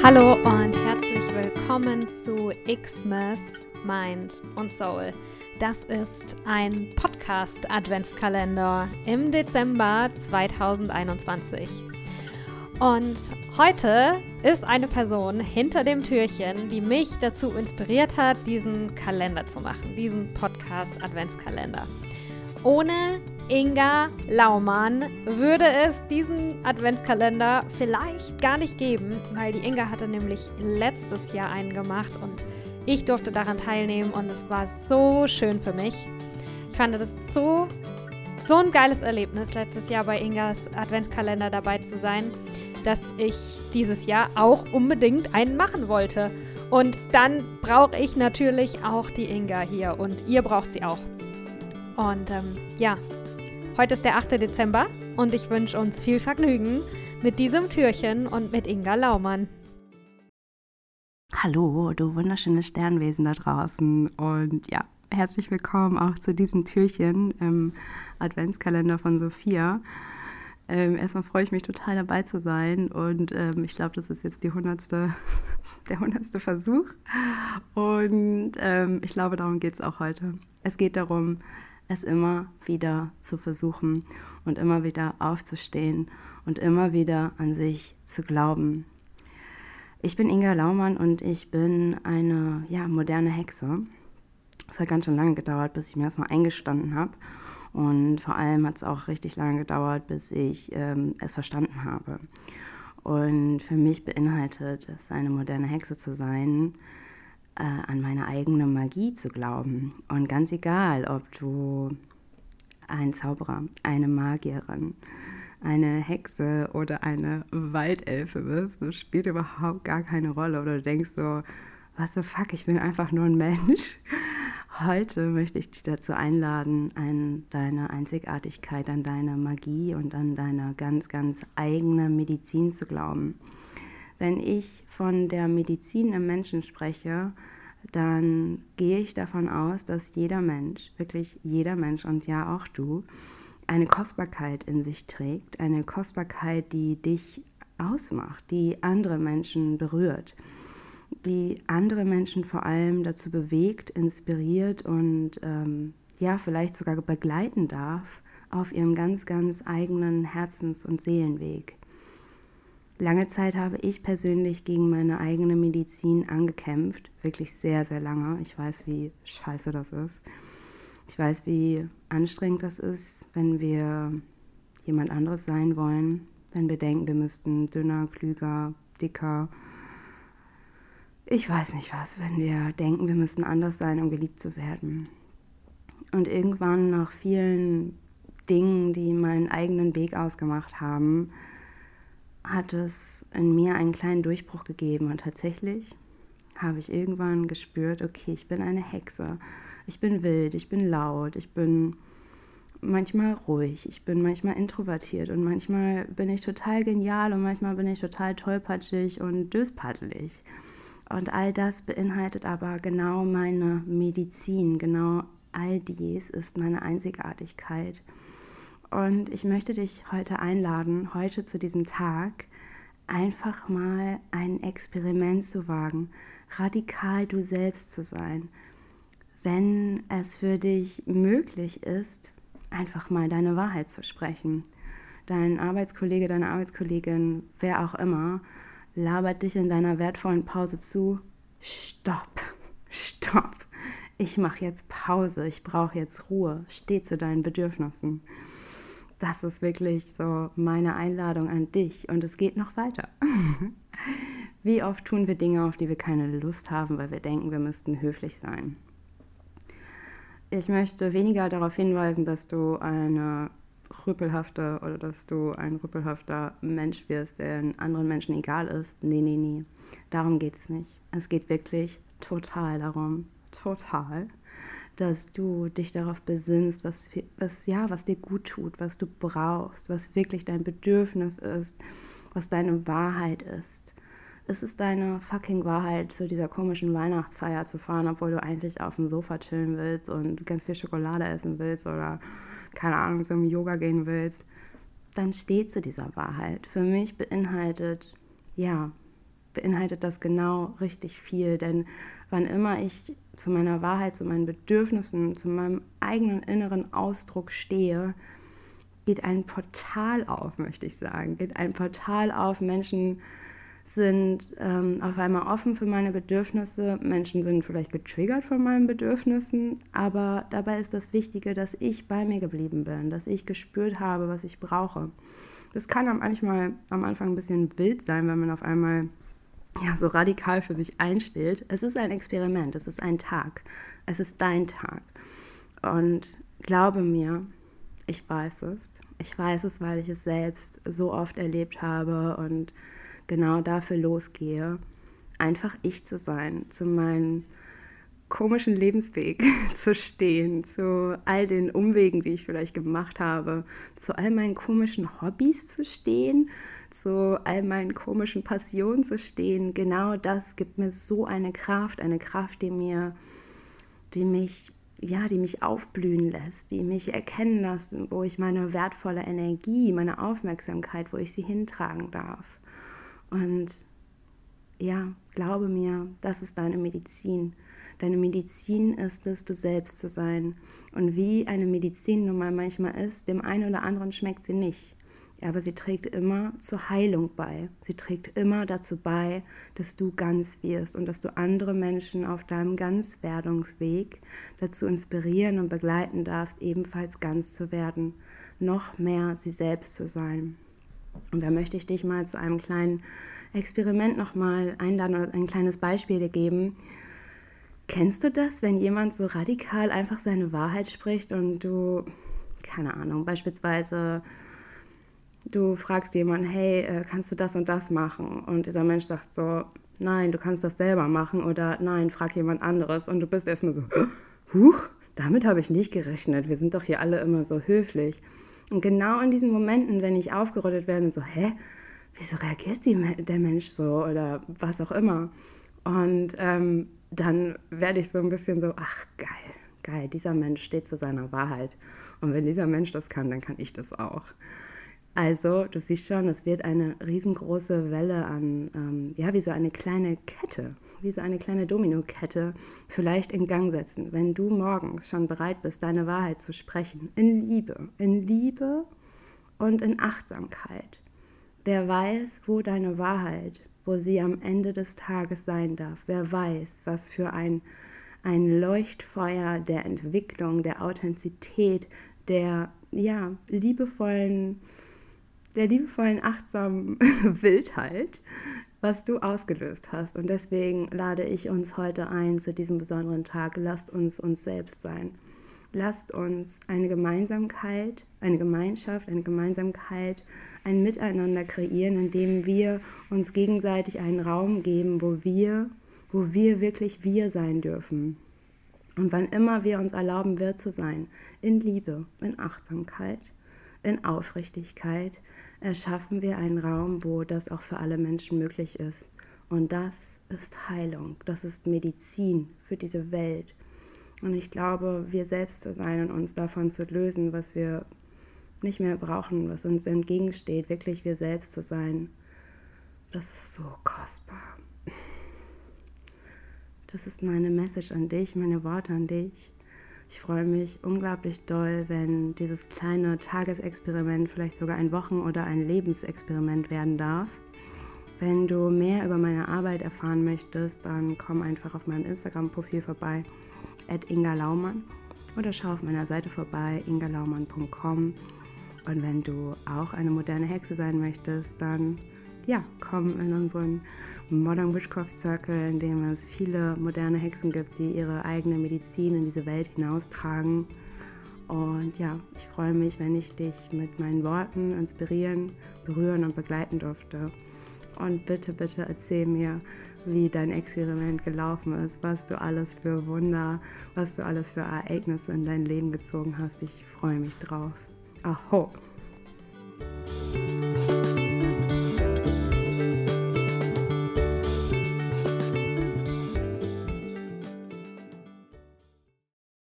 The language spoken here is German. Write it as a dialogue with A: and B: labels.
A: Hallo und herzlich willkommen zu Xmas Mind und Soul. Das ist ein Podcast Adventskalender im Dezember 2021. Und heute ist eine Person hinter dem Türchen, die mich dazu inspiriert hat, diesen Kalender zu machen, diesen Podcast Adventskalender. Ohne Inga Laumann würde es diesen Adventskalender vielleicht gar nicht geben, weil die Inga hatte nämlich letztes Jahr einen gemacht und ich durfte daran teilnehmen und es war so schön für mich. Ich fand das so, so ein geiles Erlebnis, letztes Jahr bei Ingas Adventskalender dabei zu sein, dass ich dieses Jahr auch unbedingt einen machen wollte. Und dann brauche ich natürlich auch die Inga hier und ihr braucht sie auch. Und ähm, ja, Heute ist der 8. Dezember und ich wünsche uns viel Vergnügen mit diesem Türchen und mit Inga Laumann.
B: Hallo, du wunderschönes Sternwesen da draußen und ja, herzlich willkommen auch zu diesem Türchen im Adventskalender von Sophia. Ähm, erstmal freue ich mich total dabei zu sein und ähm, ich glaube, das ist jetzt die hundertste, der hundertste Versuch und ähm, ich glaube, darum geht es auch heute. Es geht darum, es immer wieder zu versuchen und immer wieder aufzustehen und immer wieder an sich zu glauben. Ich bin Inga Laumann und ich bin eine ja, moderne Hexe. Es hat ganz schön lange gedauert, bis ich mir erstmal eingestanden habe. Und vor allem hat es auch richtig lange gedauert, bis ich ähm, es verstanden habe. Und für mich beinhaltet es, eine moderne Hexe zu sein, äh, an meine eigene Magie zu glauben. Und ganz egal, ob du ein Zauberer, eine Magierin, eine Hexe oder eine Waldelfe bist, das spielt überhaupt gar keine Rolle. Oder du denkst so, was the fuck, ich bin einfach nur ein Mensch. Heute möchte ich dich dazu einladen, an deine Einzigartigkeit, an deine Magie und an deine ganz, ganz eigene Medizin zu glauben. Wenn ich von der Medizin im Menschen spreche, dann gehe ich davon aus, dass jeder Mensch, wirklich jeder Mensch und ja auch du, eine Kostbarkeit in sich trägt, eine Kostbarkeit, die dich ausmacht, die andere Menschen berührt, die andere Menschen vor allem dazu bewegt, inspiriert und ähm, ja, vielleicht sogar begleiten darf auf ihrem ganz, ganz eigenen Herzens- und Seelenweg. Lange Zeit habe ich persönlich gegen meine eigene Medizin angekämpft. Wirklich sehr, sehr lange. Ich weiß, wie scheiße das ist. Ich weiß, wie anstrengend das ist, wenn wir jemand anderes sein wollen. Wenn wir denken, wir müssten dünner, klüger, dicker. Ich weiß nicht was, wenn wir denken, wir müssten anders sein, um geliebt zu werden. Und irgendwann nach vielen Dingen, die meinen eigenen Weg ausgemacht haben, hat es in mir einen kleinen Durchbruch gegeben und tatsächlich habe ich irgendwann gespürt, okay, ich bin eine Hexe. Ich bin wild, ich bin laut, ich bin manchmal ruhig, ich bin manchmal introvertiert und manchmal bin ich total genial und manchmal bin ich total tollpatschig und döspaddelig. Und all das beinhaltet aber genau meine Medizin, genau all dies ist meine Einzigartigkeit. Und ich möchte dich heute einladen, heute zu diesem Tag, einfach mal ein Experiment zu wagen, radikal du selbst zu sein. Wenn es für dich möglich ist, einfach mal deine Wahrheit zu sprechen. Dein Arbeitskollege, deine Arbeitskollegin, wer auch immer, labert dich in deiner wertvollen Pause zu. Stopp, stopp. Ich mache jetzt Pause, ich brauche jetzt Ruhe. Steh zu deinen Bedürfnissen das ist wirklich so meine Einladung an dich und es geht noch weiter. Wie oft tun wir Dinge, auf die wir keine Lust haben, weil wir denken, wir müssten höflich sein? Ich möchte weniger darauf hinweisen, dass du eine rüppelhafte oder dass du ein rüppelhafter Mensch wirst, der anderen Menschen egal ist. Nee, nee, nee. Darum geht es nicht. Es geht wirklich total darum, total, dass du dich darauf besinnst, was, was, ja, was dir gut tut, was du brauchst, was wirklich dein Bedürfnis ist, was deine Wahrheit ist. Es ist deine fucking Wahrheit, zu dieser komischen Weihnachtsfeier zu fahren, obwohl du eigentlich auf dem Sofa chillen willst und ganz viel Schokolade essen willst oder, keine Ahnung, zum Yoga gehen willst. Dann steh zu dieser Wahrheit. Für mich beinhaltet, ja, beinhaltet das genau richtig viel. Denn wann immer ich zu meiner Wahrheit, zu meinen Bedürfnissen, zu meinem eigenen inneren Ausdruck stehe, geht ein Portal auf, möchte ich sagen. Geht ein Portal auf. Menschen sind ähm, auf einmal offen für meine Bedürfnisse. Menschen sind vielleicht getriggert von meinen Bedürfnissen. Aber dabei ist das Wichtige, dass ich bei mir geblieben bin, dass ich gespürt habe, was ich brauche. Das kann manchmal am Anfang ein bisschen wild sein, wenn man auf einmal ja, so radikal für sich einstellt. Es ist ein Experiment, es ist ein Tag, es ist dein Tag. Und glaube mir, ich weiß es. Ich weiß es, weil ich es selbst so oft erlebt habe und genau dafür losgehe, einfach ich zu sein, zu meinem komischen Lebensweg zu stehen, zu all den Umwegen, die ich vielleicht gemacht habe, zu all meinen komischen Hobbys zu stehen, zu all meinen komischen Passionen zu stehen. Genau das gibt mir so eine Kraft, eine Kraft, die mir, die mich ja, die mich aufblühen lässt, die mich erkennen lässt, wo ich meine wertvolle Energie, meine Aufmerksamkeit, wo ich sie hintragen darf. Und ja, glaube mir, das ist deine Medizin. Deine Medizin ist es, du selbst zu sein. Und wie eine Medizin nun mal manchmal ist, dem einen oder anderen schmeckt sie nicht aber sie trägt immer zur Heilung bei. Sie trägt immer dazu bei, dass du ganz wirst und dass du andere Menschen auf deinem Ganzwerdungsweg dazu inspirieren und begleiten darfst, ebenfalls ganz zu werden, noch mehr sie selbst zu sein. Und da möchte ich dich mal zu einem kleinen Experiment nochmal einladen oder ein kleines Beispiel dir geben. Kennst du das, wenn jemand so radikal einfach seine Wahrheit spricht und du, keine Ahnung, beispielsweise du fragst jemanden, hey, äh, kannst du das und das machen? Und dieser Mensch sagt so, nein, du kannst das selber machen oder nein, frag jemand anderes. Und du bist erstmal so, huch, damit habe ich nicht gerechnet. Wir sind doch hier alle immer so höflich. Und genau in diesen Momenten, wenn ich aufgerüttelt werde, so, hä, wieso reagiert die, der Mensch so oder was auch immer? Und ähm, dann werde ich so ein bisschen so, ach geil, geil, dieser Mensch steht zu seiner Wahrheit. Und wenn dieser Mensch das kann, dann kann ich das auch. Also, du siehst schon, es wird eine riesengroße Welle an, ähm, ja, wie so eine kleine Kette, wie so eine kleine Dominokette vielleicht in Gang setzen, wenn du morgens schon bereit bist, deine Wahrheit zu sprechen, in Liebe, in Liebe und in Achtsamkeit. Wer weiß, wo deine Wahrheit, wo sie am Ende des Tages sein darf, wer weiß, was für ein, ein Leuchtfeuer der Entwicklung, der Authentizität, der ja, liebevollen, der liebevollen, achtsamen Wildheit, was du ausgelöst hast. Und deswegen lade ich uns heute ein zu diesem besonderen Tag. Lasst uns uns selbst sein. Lasst uns eine Gemeinsamkeit, eine Gemeinschaft, eine Gemeinsamkeit, ein Miteinander kreieren, indem wir uns gegenseitig einen Raum geben, wo wir, wo wir wirklich wir sein dürfen. Und wann immer wir uns erlauben, wir zu sein, in Liebe, in Achtsamkeit, in Aufrichtigkeit, erschaffen wir einen Raum, wo das auch für alle Menschen möglich ist. Und das ist Heilung, das ist Medizin für diese Welt. Und ich glaube, wir selbst zu sein und uns davon zu lösen, was wir nicht mehr brauchen, was uns entgegensteht, wirklich wir selbst zu sein, das ist so kostbar. Das ist meine Message an dich, meine Worte an dich. Ich freue mich unglaublich doll, wenn dieses kleine Tagesexperiment vielleicht sogar ein Wochen- oder ein Lebensexperiment werden darf. Wenn du mehr über meine Arbeit erfahren möchtest, dann komm einfach auf meinem Instagram-Profil vorbei, Inga Laumann, oder schau auf meiner Seite vorbei, ingalaumann.com. Und wenn du auch eine moderne Hexe sein möchtest, dann ja, komm in unseren Modern Witchcraft Circle, in dem es viele moderne Hexen gibt, die ihre eigene Medizin in diese Welt hinaustragen. Und ja, ich freue mich, wenn ich dich mit meinen Worten inspirieren, berühren und begleiten durfte. Und bitte, bitte erzähl mir, wie dein Experiment gelaufen ist, was du alles für Wunder, was du alles für Ereignisse in dein Leben gezogen hast. Ich freue mich drauf. Aho!